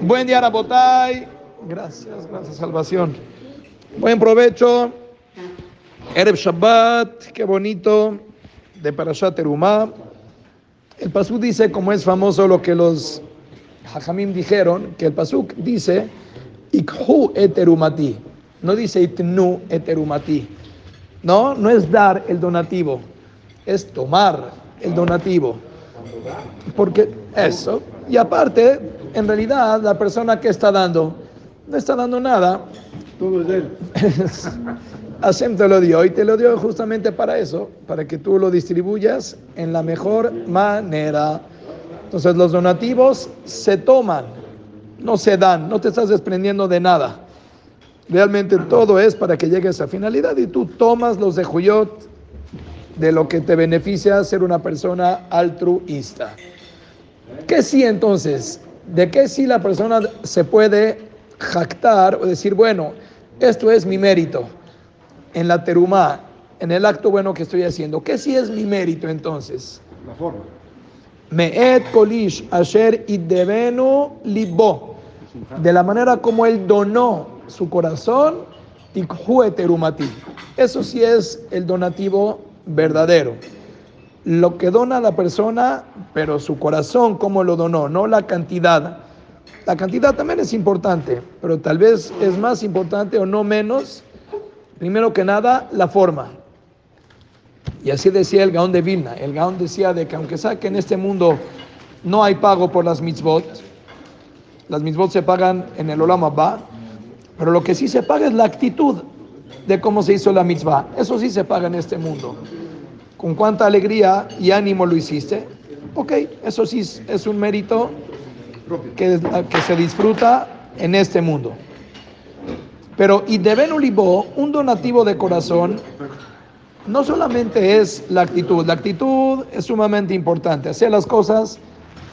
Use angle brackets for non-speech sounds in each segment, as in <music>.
Buen día, Rabotay. Gracias, gracias, salvación. Buen provecho. Ereb Shabbat, qué bonito, de Parashat Terumah. El Pasuk dice, como es famoso lo que los Hajamim dijeron, que el Pasuk dice, Ikhu eterumati. No dice itnu eterumati. No, no es dar el donativo, es tomar el donativo. Porque eso, y aparte, en realidad, la persona que está dando, no está dando nada. Todo es él. <laughs> Hashem te lo dio y te lo dio justamente para eso, para que tú lo distribuyas en la mejor manera. Entonces los donativos se toman, no se dan, no te estás desprendiendo de nada. Realmente todo es para que llegues a esa finalidad y tú tomas los de Juyot de lo que te beneficia ser una persona altruista. ¿Qué sí entonces? ¿De qué sí la persona se puede jactar o decir, bueno, esto es mi mérito en la terumá, en el acto bueno que estoy haciendo? ¿Qué sí es mi mérito entonces? La forma. Me'et kolish asher idevenu libo. De la manera como él donó su corazón, tikhu eterumati. Eso sí es el donativo verdadero. Lo que dona la persona, pero su corazón, cómo lo donó, no la cantidad. La cantidad también es importante, pero tal vez es más importante o no menos, primero que nada, la forma. Y así decía el Gaón de Vilna. El Gaón decía de que aunque sea que en este mundo no hay pago por las mitzvot, las mitzvot se pagan en el Olam Abba, pero lo que sí se paga es la actitud de cómo se hizo la mitzvah. Eso sí se paga en este mundo. Con cuánta alegría y ánimo lo hiciste. Ok, eso sí es un mérito que, que se disfruta en este mundo. Pero y de Ulibo, un donativo de corazón, no solamente es la actitud, la actitud es sumamente importante, hacer las cosas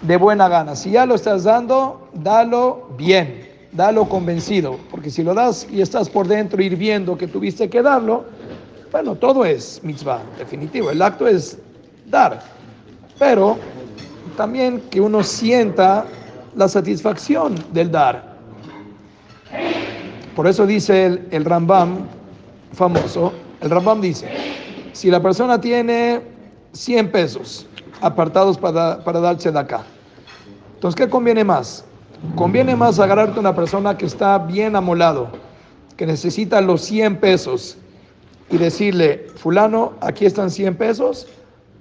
de buena gana. Si ya lo estás dando, dalo bien, dalo convencido, porque si lo das y estás por dentro hirviendo que tuviste que darlo, bueno, todo es mitzvah, definitivo, el acto es dar, pero también que uno sienta la satisfacción del dar. Por eso dice el, Rambam famoso, el Rambam dice, si la persona tiene 100 pesos apartados para, para darse de acá, entonces ¿qué conviene más? Conviene más agarrarte a una persona que está bien amolado, que necesita los 100 pesos y decirle, fulano, aquí están 100 pesos,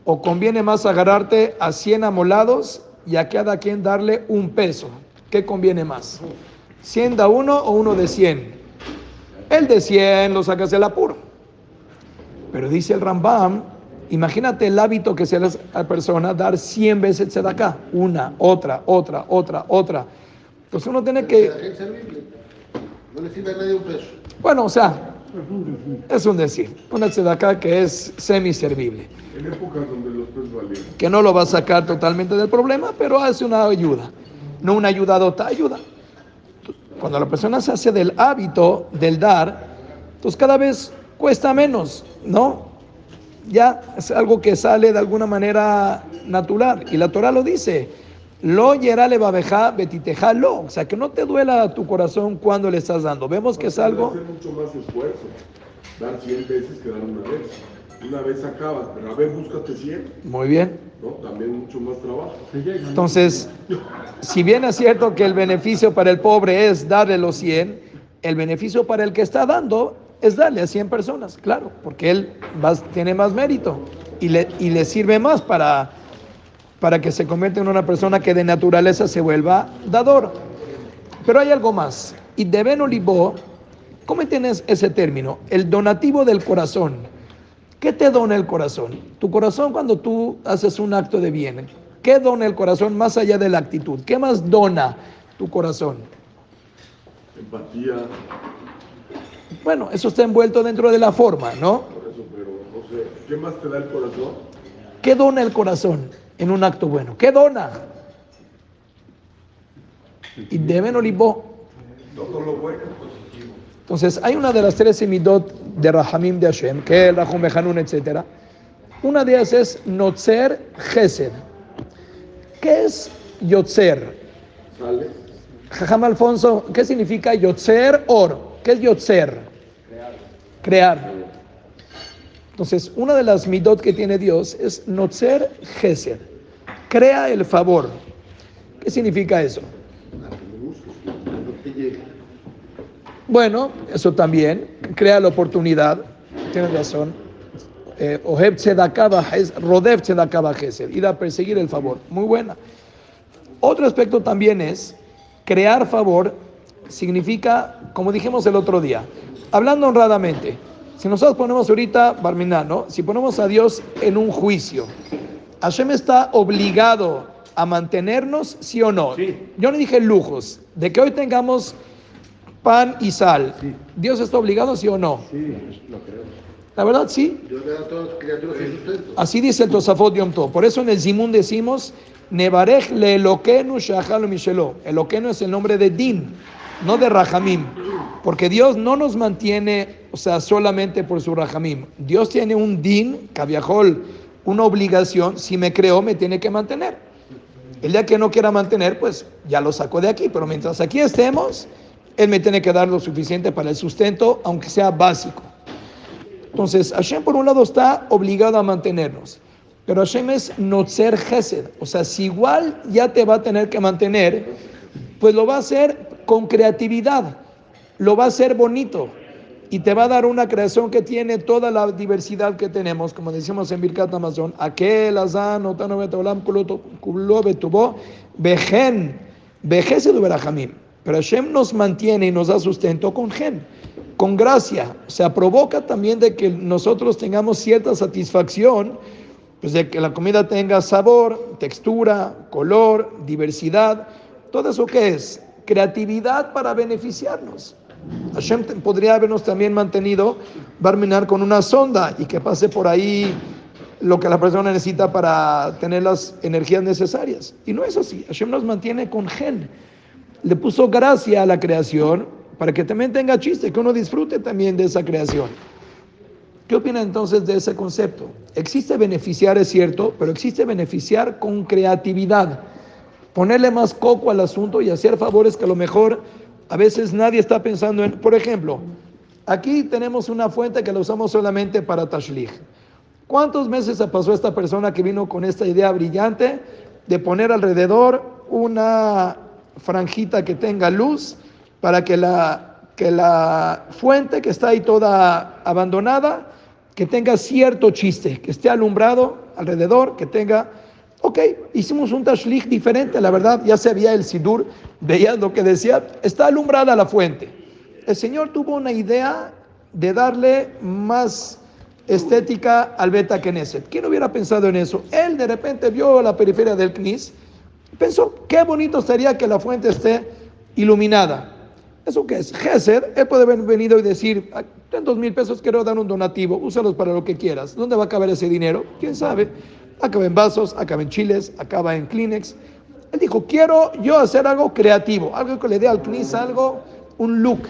o conviene más agarrarte a 100 amolados y a cada quien darle un peso. ¿Qué conviene más? ¿100 da uno o uno de 100? El de 100 lo sacas del apuro. Pero dice el Rambam, imagínate el hábito que se le a la persona dar 100 veces acá, una, otra, otra, otra, otra. Entonces uno tiene que... No le sirve a nadie un peso. Bueno, o sea, es un decir, una tzedakah que es semi-servible. En épocas donde los pesos valían. Que no lo va a sacar totalmente del problema, pero hace una ayuda. No una ayudadota, ayuda. Cuando la persona se hace del hábito del dar, pues cada vez cuesta menos, ¿no? Ya es algo que sale de alguna manera natural. Y la Torah lo dice. Lo yerale babeja betiteja lo. O sea, que no te duela tu corazón cuando le estás dando. Vemos que es algo... Hacer mucho más esfuerzo. Dar 100 veces que dar una vez. Una vez acabas, pero a ver, búscate 100. Muy bien. ¿no? También mucho más trabajo. Entonces, si bien es cierto que el beneficio para el pobre es darle los 100, el beneficio para el que está dando es darle a 100 personas, claro, porque él va- tiene más mérito y le, y le sirve más para, para que se convierta en una persona que de naturaleza se vuelva dador. Pero hay algo más. Y deben olivo, ¿cómo tienes ese término? El donativo del corazón. ¿Qué te dona el corazón? Tu corazón cuando tú haces un acto de bien. ¿Qué dona el corazón más allá de la actitud? ¿Qué más dona tu corazón? Empatía, Bueno, eso está envuelto dentro de la forma, ¿no? por eso, pero. ¿Qué más te da el corazón? ¿Qué dona el corazón en un acto bueno? ¿Qué dona? Y deben olivo. Todo lo bueno es positivo. Entonces, hay una de las tres semidot de Rahamim de Hashem, que es Rahum Behanun, etc. Una de ellas es Notzer Gesed. ¿Qué es Yotzer? Jajam Alfonso, ¿qué significa Yotzer Or? ¿Qué es Yotzer? Crear. Entonces, una de las midot que tiene Dios es Notzer Gesed. Crea el favor. ¿Qué significa eso? Bueno, eso también, crea la oportunidad, tienes razón. Oheb Rodev ir a perseguir el favor. Muy buena. Otro aspecto también es crear favor, significa, como dijimos el otro día, hablando honradamente, si nosotros ponemos ahorita, Barminá, Si ponemos a Dios en un juicio, Hashem está obligado a mantenernos, sí o no. Yo no dije lujos, de que hoy tengamos pan y sal. ¿Dios está obligado, sí o no? Sí, lo creo. La verdad, sí. Así dice el Tosafot Yom Tov. Por eso en el Zimun decimos, Nevarech le Eloquenu Shachalo Mishelo. Eloquenu es el nombre de Din, no de Rahamim. Porque Dios no nos mantiene, o sea, solamente por su Rahamim. Dios tiene un Din, Kaviahol, una obligación. Si me creó, me tiene que mantener. El día que no quiera mantener, pues ya lo saco de aquí. Pero mientras aquí estemos, Él me tiene que dar lo suficiente para el sustento, aunque sea básico. Entonces, Hashem por un lado está obligado a mantenernos, pero Hashem es ser gesed, o sea, si igual ya te va a tener que mantener, pues lo va a hacer con creatividad, lo va a hacer bonito y te va a dar una creación que tiene toda la diversidad que tenemos, como decimos en Birkat Amazon, aquel azan, otano betolam, kulo betubo, vejen, vejesed berajamim. Pero Hashem nos mantiene y nos da sustento con gen con gracia. O sea, provoca también de que nosotros tengamos cierta satisfacción, pues de que la comida tenga sabor, textura, color, diversidad. Todo eso que es creatividad para beneficiarnos. Hashem podría habernos también mantenido barminar con una sonda y que pase por ahí lo que la persona necesita para tener las energías necesarias. Y no es así. Hashem nos mantiene con gen. Le puso gracia a la creación para que también tenga chiste, que uno disfrute también de esa creación. ¿Qué opina entonces de ese concepto? Existe beneficiar, es cierto, pero existe beneficiar con creatividad. Ponerle más coco al asunto y hacer favores que a lo mejor a veces nadie está pensando en. Por ejemplo, aquí tenemos una fuente que la usamos solamente para tashlich. ¿Cuántos meses pasó esta persona que vino con esta idea brillante de poner alrededor una franjita que tenga luz para que la, que la fuente que está ahí toda abandonada, que tenga cierto chiste, que esté alumbrado alrededor, que tenga... Ok, hicimos un tashlich diferente, la verdad, ya se veía el sidur, veía lo que decía, está alumbrada la fuente. El Señor tuvo una idea de darle más estética al Beta Knesset. ¿Quién hubiera pensado en eso? Él de repente vio la periferia del Knis, pensó, qué bonito sería que la fuente esté iluminada. ¿Eso qué es? Gesed, él puede haber venido y decir, ten dos mil pesos, quiero dar un donativo, úsalos para lo que quieras. ¿Dónde va a caber ese dinero? ¿Quién sabe? Acaba en vasos, acaba en chiles, acaba en Kleenex. Él dijo, quiero yo hacer algo creativo, algo que le dé al Kleenex algo, un look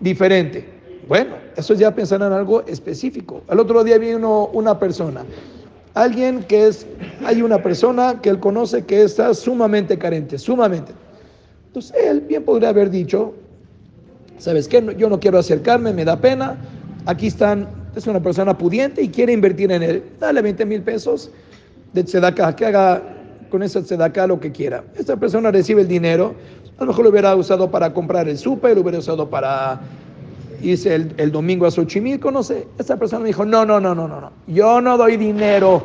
diferente. Bueno, eso ya pensar en algo específico. El otro día vino una persona, alguien que es, hay una persona que él conoce que está sumamente carente, sumamente. Entonces él bien podría haber dicho, ¿Sabes qué? Yo no quiero acercarme, me da pena. Aquí están, es una persona pudiente y quiere invertir en él. Dale 20 mil pesos de tzedakah, que haga con esa tzedakah lo que quiera. Esta persona recibe el dinero, a lo mejor lo hubiera usado para comprar el súper, lo hubiera usado para irse el, el, domingo a Xochimilco, no sé. Esta persona me dijo, no, no, no, no, no, no. Yo no doy dinero.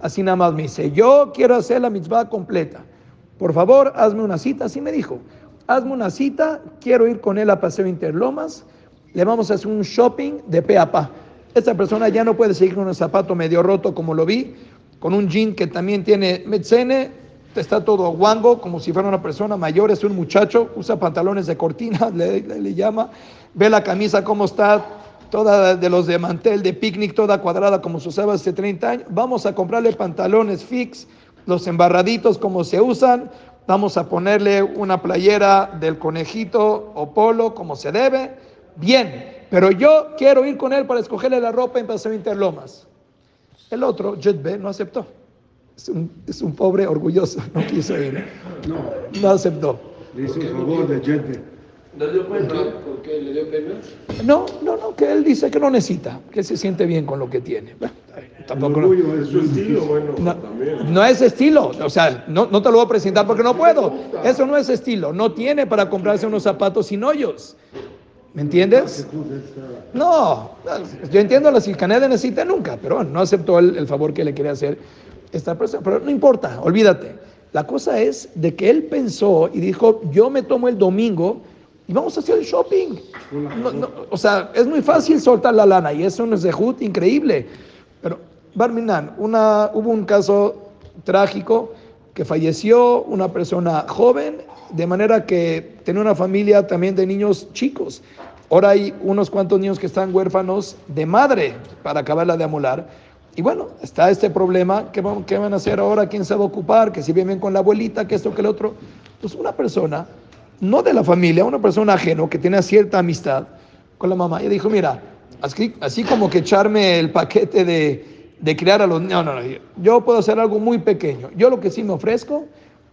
Así nada más me dice, yo quiero hacer la mitzvah completa. Por favor, hazme una cita. Así me dijo hazme una cita, quiero ir con él a Paseo Interlomas, le vamos a hacer un shopping de pe a pa. Esta persona ya no puede seguir con un zapato medio roto como lo vi, con un jean que también tiene metzene, está todo guango, como si fuera una persona mayor, es un muchacho, usa pantalones de cortina, <laughs> le, llama, ve la camisa cómo está, toda de los de mantel, de picnic, toda cuadrada como se usaba hace 30 años. Vamos a comprarle pantalones fix, los embarraditos como se usan, vamos a ponerle una playera del conejito o polo como se debe, bien, pero yo quiero ir con él para escogerle la ropa en Paseo Interlomas. El otro, Jet no aceptó. Es un, pobre orgulloso, no quiso ir. No, no aceptó. Le hizo un favor de gente. ¿Le dio pena? ¿Por qué le dio pena? No, no, no, que él dice que no necesita, que se siente bien con lo que tiene. Bueno, tampoco no. orgullo es Su estilo, bueno, No, también. no es estilo, o sea, no, no te lo voy a presentar porque no puedo. Eso no es estilo, no tiene para comprarse unos zapatos sin hoyos. ¿Me entiendes? No, yo entiendo la si Caneda necesita nunca, pero no aceptó el, el favor que le quería hacer esta persona. Pero no importa, olvídate. La cosa es de que él pensó y dijo, yo me tomo el domingo y vamos a hacer el shopping. No, no, o sea, es muy fácil soltar la lana y eso es de increíble. Pero, Barminan, una, hubo un caso trágico que falleció una persona joven, de manera que tenía una familia también de niños chicos. Ahora hay unos cuantos niños que están huérfanos de madre para acabarla de amolar. Y bueno, está este problema, ¿qué van, qué van a hacer ahora? ¿Quién se va a ocupar? Que si viven con la abuelita, que esto, que el otro. Pues una persona, no de la familia, una persona ajeno que tiene cierta amistad con la mamá, y dijo, mira, así, así como que echarme el paquete de, de criar a los niños, no, no, no, yo puedo hacer algo muy pequeño. Yo lo que sí me ofrezco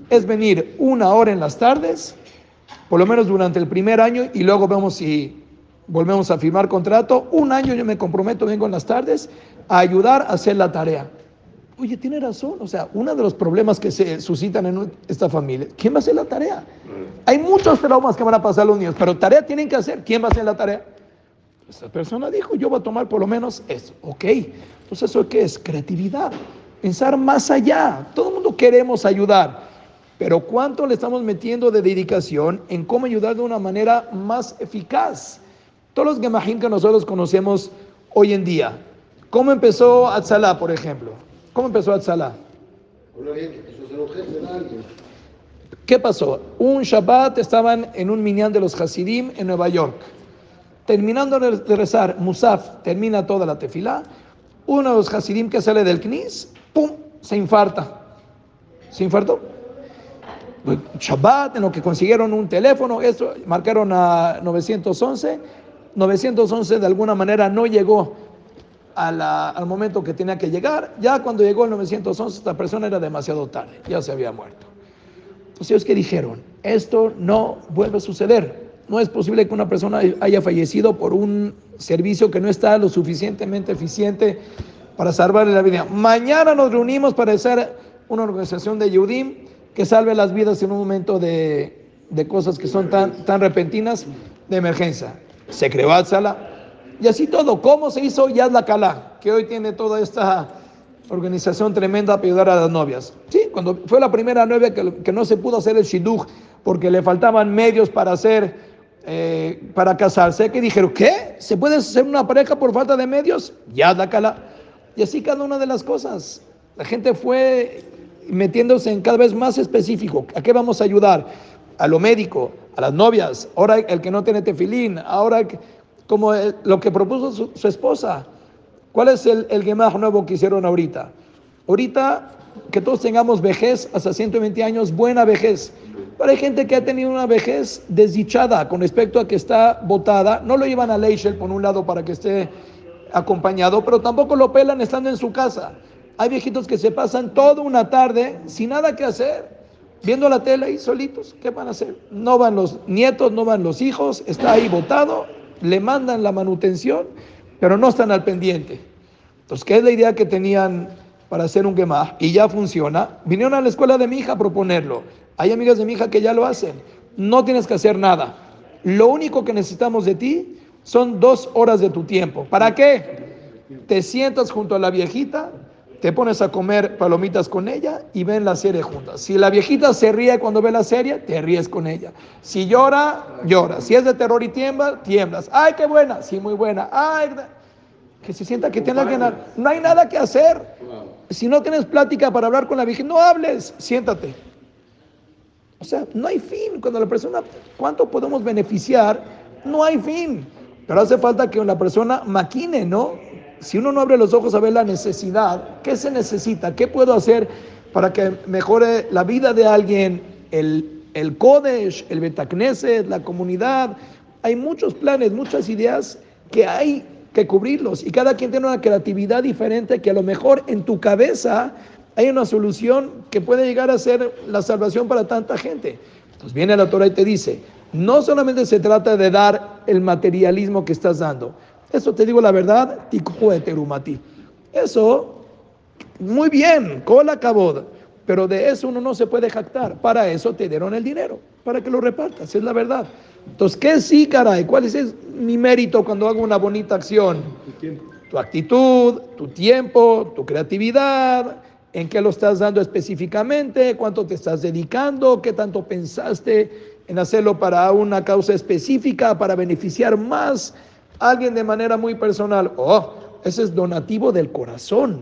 es venir una hora en las tardes, por lo menos durante el primer año, y luego vemos si volvemos a firmar contrato. Un año yo me comprometo, vengo en las tardes, a ayudar a hacer la tarea. Oye, tiene razón. O sea, uno de los problemas que se suscitan en esta familia, ¿quién va a hacer la tarea? Hay muchos traumas que van a pasar los niños, pero tarea tienen que hacer. ¿Quién va a hacer la tarea? Esta persona dijo, yo voy a tomar por lo menos eso. Ok. Entonces, ¿eso qué es? Creatividad. Pensar más allá. Todo el mundo queremos ayudar. Pero ¿cuánto le estamos metiendo de dedicación en cómo ayudar de una manera más eficaz? Todos los gemahim que nosotros conocemos hoy en día. ¿Cómo empezó Atzalá, por ejemplo? ¿Cómo empezó Atzalá? ¿Qué pasó? Un Shabbat estaban en un minyan de los Hasidim en Nueva York. Terminando de rezar, Musaf termina toda la tefilá. Uno de los Hasidim que sale del Knis, ¡pum! se infarta. ¿Se infartó? Pues, Shabbat, en lo que consiguieron un teléfono, eso, marcaron a 911. 911 de alguna manera no llegó al momento que tenía que llegar. Ya cuando llegó el 911, esta persona era demasiado tarde, ya se había muerto. Entonces ellos que dijeron, esto no vuelve a suceder. No es posible que una persona haya fallecido por un servicio que no está lo suficientemente eficiente para salvarle la vida. Mañana nos reunimos para hacer una organización de Yudim que salve las vidas en un momento de, cosas que son tan repentinas de emergencia. Se creó Atzala y así todo. ¿Cómo se hizo Yad la Kala? Que hoy tiene toda esta organización tremenda para ayudar a las novias. Sí, cuando fue la primera novia que, que no se pudo hacer el shidduch porque le faltaban medios para hacer, eh, para casarse, que dijeron, ¿qué? ¿Se puede hacer una pareja por falta de medios? Ya la cala. Y así cada una de las cosas. La gente fue metiéndose en cada vez más específico. ¿A qué vamos a ayudar? A lo médico, a las novias, ahora el que no tiene tefilín, ahora como el- lo que propuso su, esposa. ¿Cuál es el, el nuevo que hicieron ahorita? Ahorita que todos tengamos vejez hasta 120 años, buena vejez. Pero hay gente que ha tenido una vejez desdichada con respecto a que está botada. No lo llevan a Leichel por un lado para que esté acompañado, pero tampoco lo pelan estando en su casa. Hay viejitos que se pasan toda una tarde sin nada que hacer, viendo la tele ahí solitos. ¿Qué van a hacer? No van los nietos, no van los hijos, está ahí botado, le mandan la manutención, pero no están al pendiente. Entonces, ¿qué es la idea que tenían para hacer un gemaj? Y ya funciona. Vinieron a la escuela de mi hija a proponerlo. Hay amigas de mi hija que ya lo hacen. No tienes que hacer nada. Lo único que necesitamos de ti son dos horas de tu tiempo. ¿Para qué? Te sientas junto a la viejita, te pones a comer palomitas con ella y ven la serie juntas. Si la viejita se ríe cuando ve la serie, te ríes con ella. Si llora, llora. Si es de terror y tiembla, tiemblas. ¡Ay, qué buena! Sí, muy buena. ¡Ay! Que se sienta que tiene que nada. No hay nada que hacer. Si no tienes plática para hablar con la viejita, no hables, siéntate. O sea, no hay fin. Cuando la persona, ¿cuánto podemos beneficiar? No hay fin. Pero hace falta que una persona maquine, ¿no? Si uno no abre los ojos a ver la necesidad, ¿qué se necesita? ¿Qué puedo hacer para que mejore la vida de alguien? El, el Kodesh, el Betacneset, la comunidad. Hay muchos planes, muchas ideas que hay que cubrirlos. Y cada quien tiene una creatividad diferente que a lo mejor en tu cabeza hay una solución que puede llegar a ser la salvación para tanta gente. Entonces viene la Torah y te dice, no solamente se trata de dar el materialismo que estás dando. Eso te digo la verdad, terumati. Eso, muy bien, cola cabod. Pero de eso uno no se puede jactar. Para eso te dieron el dinero, para que lo repartas, es la verdad. Entonces, ¿qué sí, caray? ¿Cuál es mi mérito cuando hago una bonita acción? Tu actitud, tu tiempo, tu creatividad, en qué lo estás dando específicamente, cuánto te estás dedicando, qué tanto pensaste en hacerlo para una causa específica, para beneficiar más alguien de manera muy personal. Oh, ese es donativo del corazón.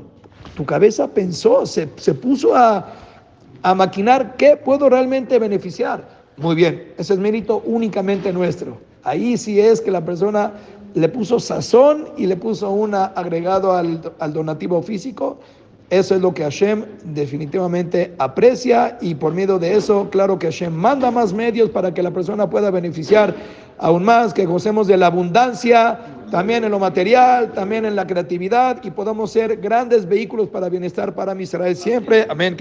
Tu cabeza pensó, se, se puso a, a maquinar qué puedo realmente beneficiar. Muy bien, ese es mérito únicamente nuestro. Ahí sí es que la persona le puso sazón y le puso un agregado al, al, donativo físico. Eso es lo que Hashem definitivamente aprecia y por medio de eso, claro que Hashem manda más medios para que la persona pueda beneficiar aún más, que gocemos de la abundancia, también en lo material, también en la creatividad y podamos ser grandes vehículos para bienestar para Israel siempre. Amén.